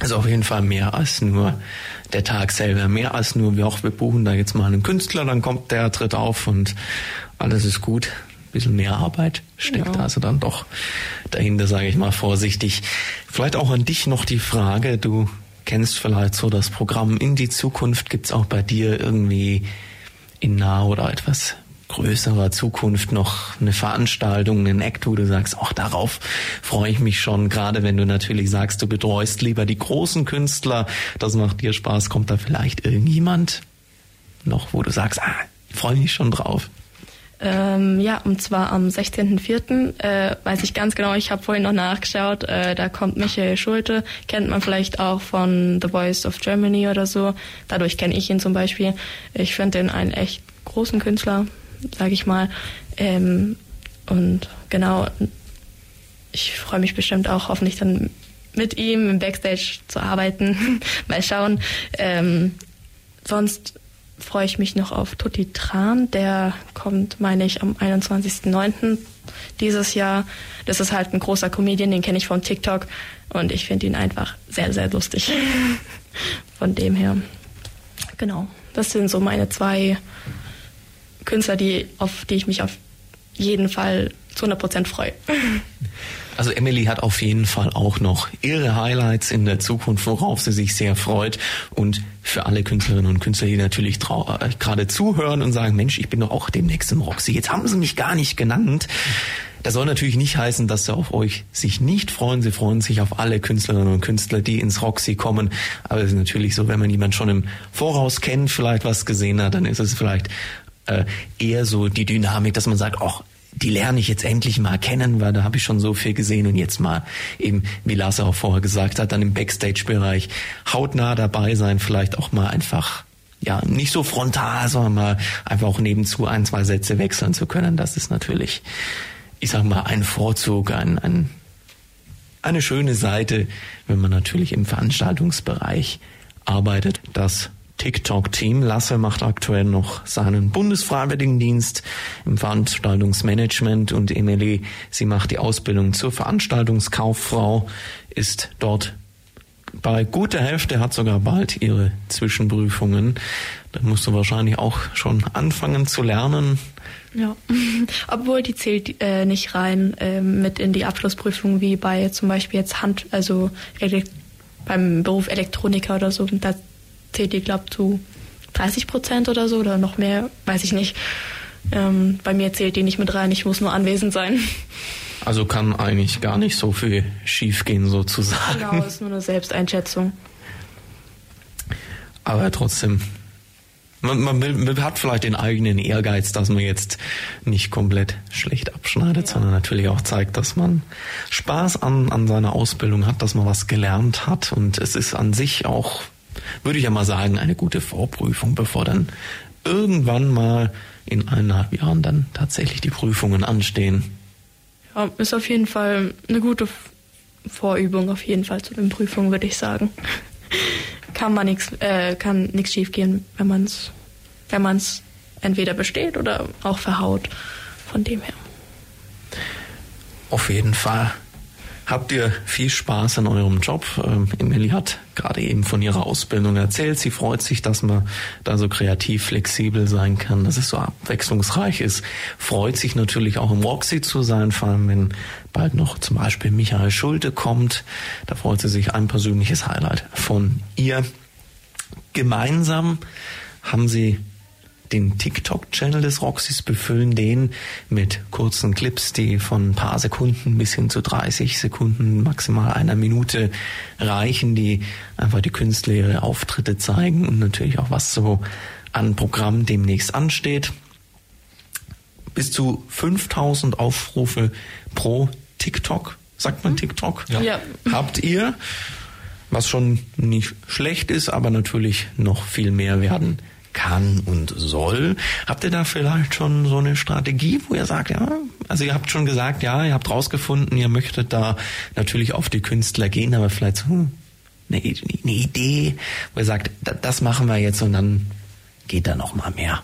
A: Also auf jeden Fall mehr als nur der Tag selber, mehr als nur wir auch wir buchen da jetzt mal einen Künstler, dann kommt der, tritt auf und alles ist gut bisschen mehr Arbeit steckt ja. also dann doch dahinter, sage ich mal vorsichtig. Vielleicht auch an dich noch die Frage, du kennst vielleicht so das Programm in die Zukunft. Gibt's auch bei dir irgendwie in naher oder etwas größerer Zukunft noch eine Veranstaltung, einen Act, wo du sagst, ach, darauf freue ich mich schon, gerade wenn du natürlich sagst, du betreust lieber die großen Künstler, das macht dir Spaß, kommt da vielleicht irgendjemand noch, wo du sagst, ah, ich freue mich schon drauf.
C: Ähm, ja, und zwar am 16.04. Äh, weiß ich ganz genau, ich habe vorhin noch nachgeschaut, äh, da kommt Michael Schulte, kennt man vielleicht auch von The Voice of Germany oder so. Dadurch kenne ich ihn zum Beispiel. Ich finde ihn einen echt großen Künstler, sage ich mal. Ähm, und genau, ich freue mich bestimmt auch hoffentlich dann mit ihm im Backstage zu arbeiten. Mal schauen. Ähm, sonst freue ich mich noch auf Tutti Tran. Der kommt, meine ich, am 21.09. dieses Jahr. Das ist halt ein großer Comedian, den kenne ich von TikTok und ich finde ihn einfach sehr, sehr lustig. von dem her. Genau. Das sind so meine zwei Künstler, die, auf die ich mich auf jeden Fall zu 100 Prozent freue.
A: Also Emily hat auf jeden Fall auch noch ihre Highlights in der Zukunft, worauf sie sich sehr freut. Und für alle Künstlerinnen und Künstler, die natürlich äh, gerade zuhören und sagen, Mensch, ich bin doch auch demnächst im Roxy. Jetzt haben sie mich gar nicht genannt. Das soll natürlich nicht heißen, dass sie auf euch sich nicht freuen. Sie freuen sich auf alle Künstlerinnen und Künstler, die ins Roxy kommen. Aber es ist natürlich so, wenn man jemanden schon im Voraus kennt, vielleicht was gesehen hat, dann ist es vielleicht äh, eher so die Dynamik, dass man sagt, ach, die lerne ich jetzt endlich mal kennen, weil da habe ich schon so viel gesehen und jetzt mal eben, wie Lars auch vorher gesagt hat, dann im Backstage-Bereich hautnah dabei sein, vielleicht auch mal einfach ja, nicht so frontal, sondern mal einfach auch nebenzu ein, zwei Sätze wechseln zu können. Das ist natürlich, ich sag mal, ein Vorzug, ein, ein, eine schöne Seite, wenn man natürlich im Veranstaltungsbereich arbeitet. Das TikTok-Team. Lasse macht aktuell noch seinen Bundesfreiwilligendienst im Veranstaltungsmanagement und Emily, sie macht die Ausbildung zur Veranstaltungskauffrau, ist dort bei guter Hälfte, hat sogar bald ihre Zwischenprüfungen. Da musst du wahrscheinlich auch schon anfangen zu lernen.
C: Ja, obwohl die zählt äh, nicht rein äh, mit in die Abschlussprüfung wie bei zum Beispiel jetzt Hand, also beim Beruf Elektroniker oder so. Da zählt die, glaube zu 30 Prozent oder so oder noch mehr, weiß ich nicht. Ähm, bei mir zählt die nicht mit rein, ich muss nur anwesend sein.
A: Also kann eigentlich gar nicht so viel schiefgehen sozusagen.
C: Genau, ist nur eine Selbsteinschätzung.
A: Aber trotzdem, man, man, man, hat vielleicht den eigenen Ehrgeiz, dass man jetzt nicht komplett schlecht abschneidet, ja. sondern natürlich auch zeigt, dass man Spaß an, an seiner Ausbildung hat, dass man was gelernt hat und es ist an sich auch würde ich ja mal sagen, eine gute Vorprüfung, bevor dann irgendwann mal in eineinhalb Jahren dann tatsächlich die Prüfungen anstehen.
C: Ja, ist auf jeden Fall eine gute Vorübung auf jeden Fall zu den Prüfungen, würde ich sagen. kann man nichts, äh, kann nichts schiefgehen, wenn man es, wenn man es entweder besteht oder auch verhaut. Von dem her.
A: Auf jeden Fall. Habt ihr viel Spaß in eurem Job? Ähm, Emily hat gerade eben von ihrer Ausbildung erzählt. Sie freut sich, dass man da so kreativ, flexibel sein kann, dass es so abwechslungsreich ist. Freut sich natürlich auch im Roxy zu sein, vor allem wenn bald noch zum Beispiel Michael Schulte kommt. Da freut sie sich ein persönliches Highlight von ihr. Gemeinsam haben sie den TikTok-Channel des Roxys, befüllen den mit kurzen Clips, die von ein paar Sekunden bis hin zu 30 Sekunden, maximal einer Minute reichen, die einfach die Künstler ihre Auftritte zeigen und natürlich auch was so an Programm demnächst ansteht. Bis zu 5000 Aufrufe pro TikTok, sagt man TikTok,
C: ja. ja.
A: habt ihr, was schon nicht schlecht ist, aber natürlich noch viel mehr werden kann und soll. Habt ihr da vielleicht schon so eine Strategie, wo ihr sagt, ja, also ihr habt schon gesagt, ja, ihr habt rausgefunden, ihr möchtet da natürlich auf die Künstler gehen, aber vielleicht so hm, eine, eine Idee, wo ihr sagt, das machen wir jetzt und dann geht da noch mal mehr.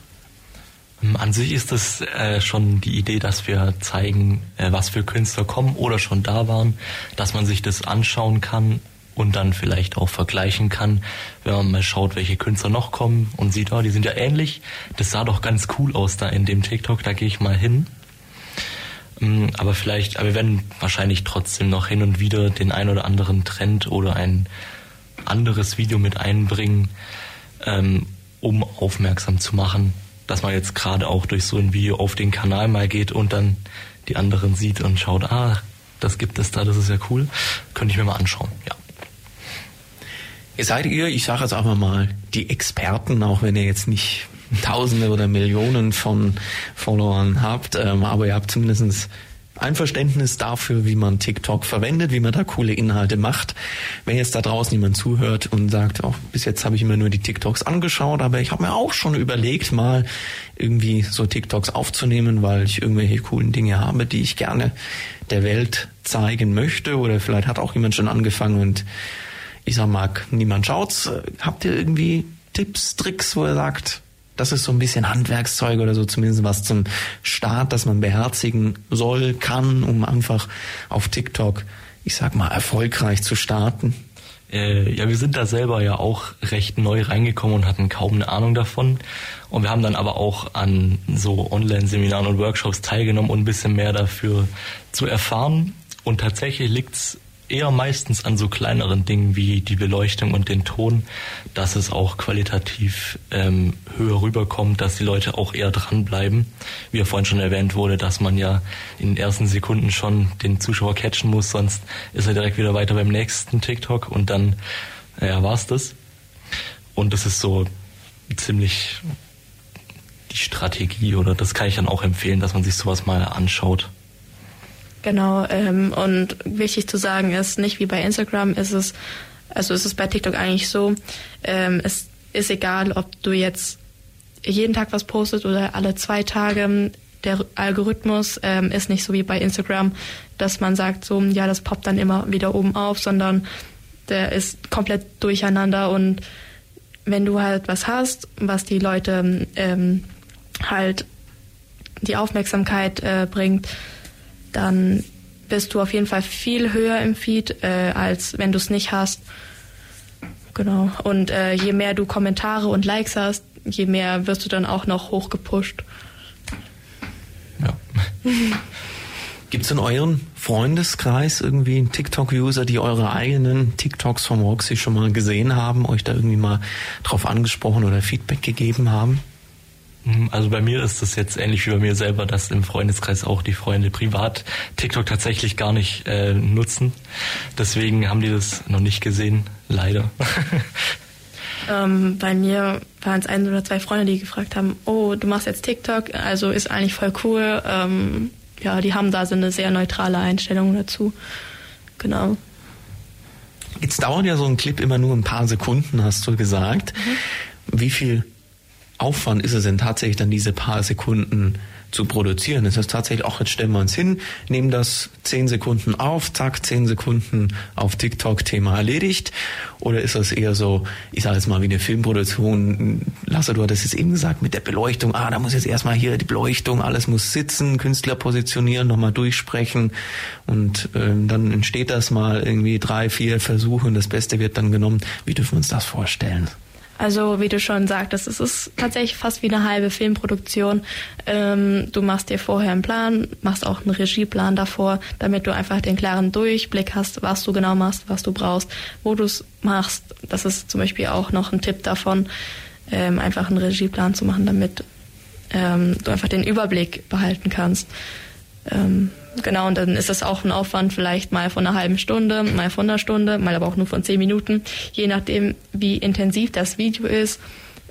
B: Hm, an sich ist es äh, schon die Idee, dass wir zeigen, äh, was für Künstler kommen oder schon da waren, dass man sich das anschauen kann und dann vielleicht auch vergleichen kann, wenn man mal schaut, welche Künstler noch kommen und sieht, oh, die sind ja ähnlich. Das sah doch ganz cool aus da in dem TikTok, da gehe ich mal hin. Mm, aber vielleicht, aber wir werden wahrscheinlich trotzdem noch hin und wieder den ein oder anderen Trend oder ein anderes Video mit einbringen, ähm, um aufmerksam zu machen, dass man jetzt gerade auch durch so ein Video auf den Kanal mal geht und dann die anderen sieht und schaut, ah, das gibt es da, das ist ja cool. Könnte ich mir mal anschauen, ja.
A: Ihr seid ihr, ich sage jetzt einfach mal, die Experten, auch wenn ihr jetzt nicht Tausende oder Millionen von Followern habt, ähm, aber ihr habt zumindest ein Verständnis dafür, wie man TikTok verwendet, wie man da coole Inhalte macht. Wenn jetzt da draußen jemand zuhört und sagt, oh, bis jetzt habe ich immer nur die TikToks angeschaut, aber ich habe mir auch schon überlegt, mal irgendwie so TikToks aufzunehmen, weil ich irgendwelche coolen Dinge habe, die ich gerne der Welt zeigen möchte oder vielleicht hat auch jemand schon angefangen und ich sag mal, niemand schaut's. Habt ihr irgendwie Tipps, Tricks, wo ihr sagt, das ist so ein bisschen Handwerkszeug oder so zumindest was zum Start, das man beherzigen soll, kann, um einfach auf TikTok, ich sag mal, erfolgreich zu starten?
B: Äh, ja, wir sind da selber ja auch recht neu reingekommen und hatten kaum eine Ahnung davon. Und wir haben dann aber auch an so Online-Seminaren und Workshops teilgenommen, um ein bisschen mehr dafür zu erfahren. Und tatsächlich liegt's eher meistens an so kleineren Dingen wie die Beleuchtung und den Ton, dass es auch qualitativ ähm, höher rüberkommt, dass die Leute auch eher dranbleiben. Wie ja vorhin schon erwähnt wurde, dass man ja in den ersten Sekunden schon den Zuschauer catchen muss, sonst ist er direkt wieder weiter beim nächsten TikTok und dann ja, war's das. Und das ist so ziemlich die Strategie oder das kann ich dann auch empfehlen, dass man sich sowas mal anschaut.
C: Genau, ähm, und wichtig zu sagen ist, nicht wie bei Instagram ist es, also ist es bei TikTok eigentlich so, ähm, es ist egal, ob du jetzt jeden Tag was postest oder alle zwei Tage. Der Algorithmus ähm, ist nicht so wie bei Instagram, dass man sagt, so, ja, das poppt dann immer wieder oben auf, sondern der ist komplett durcheinander und wenn du halt was hast, was die Leute ähm, halt die Aufmerksamkeit äh, bringt, dann bist du auf jeden Fall viel höher im Feed, äh, als wenn du es nicht hast. Genau. Und äh, je mehr du Kommentare und Likes hast, je mehr wirst du dann auch noch hochgepusht.
A: Ja. Gibt es in eurem Freundeskreis irgendwie einen TikTok-User, die eure eigenen TikToks vom Roxy schon mal gesehen haben, euch da irgendwie mal drauf angesprochen oder Feedback gegeben haben?
B: Mhm, also bei mir ist es jetzt ähnlich wie bei mir selber, dass im Freundeskreis auch die Freunde privat TikTok tatsächlich gar nicht äh, nutzen. Deswegen haben die das noch nicht gesehen, leider.
C: Ähm, bei mir waren es ein oder zwei Freunde, die gefragt haben, oh, du machst jetzt TikTok, also ist eigentlich voll cool. Ähm, ja, die haben da so eine sehr neutrale Einstellung dazu. Genau.
A: Jetzt dauert ja so ein Clip immer nur ein paar Sekunden, hast du gesagt. Mhm. Wie viel Aufwand ist es denn tatsächlich dann diese paar Sekunden zu produzieren? Ist das tatsächlich auch, jetzt stellen wir uns hin, nehmen das zehn Sekunden auf, zack, zehn Sekunden auf TikTok, Thema erledigt? Oder ist das eher so, ich sage jetzt mal wie eine Filmproduktion, Lasse, du hattest es eben gesagt, mit der Beleuchtung, ah, da muss jetzt erstmal hier die Beleuchtung, alles muss sitzen, Künstler positionieren, nochmal durchsprechen und ähm, dann entsteht das mal irgendwie drei, vier Versuche und das Beste wird dann genommen. Wie dürfen wir uns das vorstellen?
C: Also wie du schon sagtest, es ist tatsächlich fast wie eine halbe Filmproduktion. Ähm, du machst dir vorher einen Plan, machst auch einen Regieplan davor, damit du einfach den klaren Durchblick hast, was du genau machst, was du brauchst, wo du es machst. Das ist zum Beispiel auch noch ein Tipp davon, ähm, einfach einen Regieplan zu machen, damit ähm, du einfach den Überblick behalten kannst. Ähm, genau, und dann ist das auch ein Aufwand vielleicht mal von einer halben Stunde, mal von einer Stunde, mal aber auch nur von zehn Minuten, je nachdem, wie intensiv das Video ist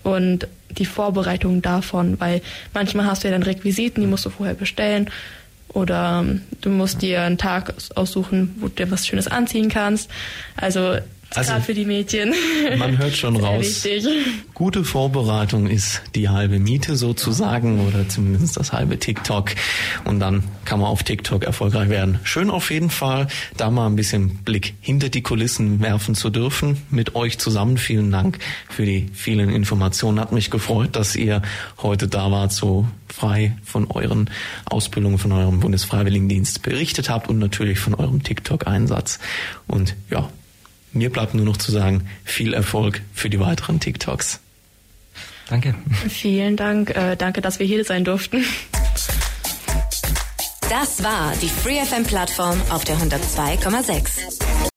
C: und die Vorbereitung davon, weil manchmal hast du ja dann Requisiten, die musst du vorher bestellen oder du musst dir einen Tag aussuchen, wo du dir was Schönes anziehen kannst. Also also, Gerade für die Mädchen.
A: Man hört schon raus. Wichtig. Gute Vorbereitung ist die halbe Miete sozusagen oder zumindest das halbe TikTok. Und dann kann man auf TikTok erfolgreich werden. Schön auf jeden Fall, da mal ein bisschen Blick hinter die Kulissen werfen zu dürfen mit euch zusammen. Vielen Dank für die vielen Informationen. Hat mich gefreut, dass ihr heute da wart, so frei von euren Ausbildungen, von eurem Bundesfreiwilligendienst berichtet habt und natürlich von eurem TikTok-Einsatz. Und ja, mir bleibt nur noch zu sagen, viel Erfolg für die weiteren TikToks.
B: Danke.
C: Vielen Dank. Äh, danke, dass wir hier sein durften.
D: Das war die FreeFM-Plattform auf der 102,6.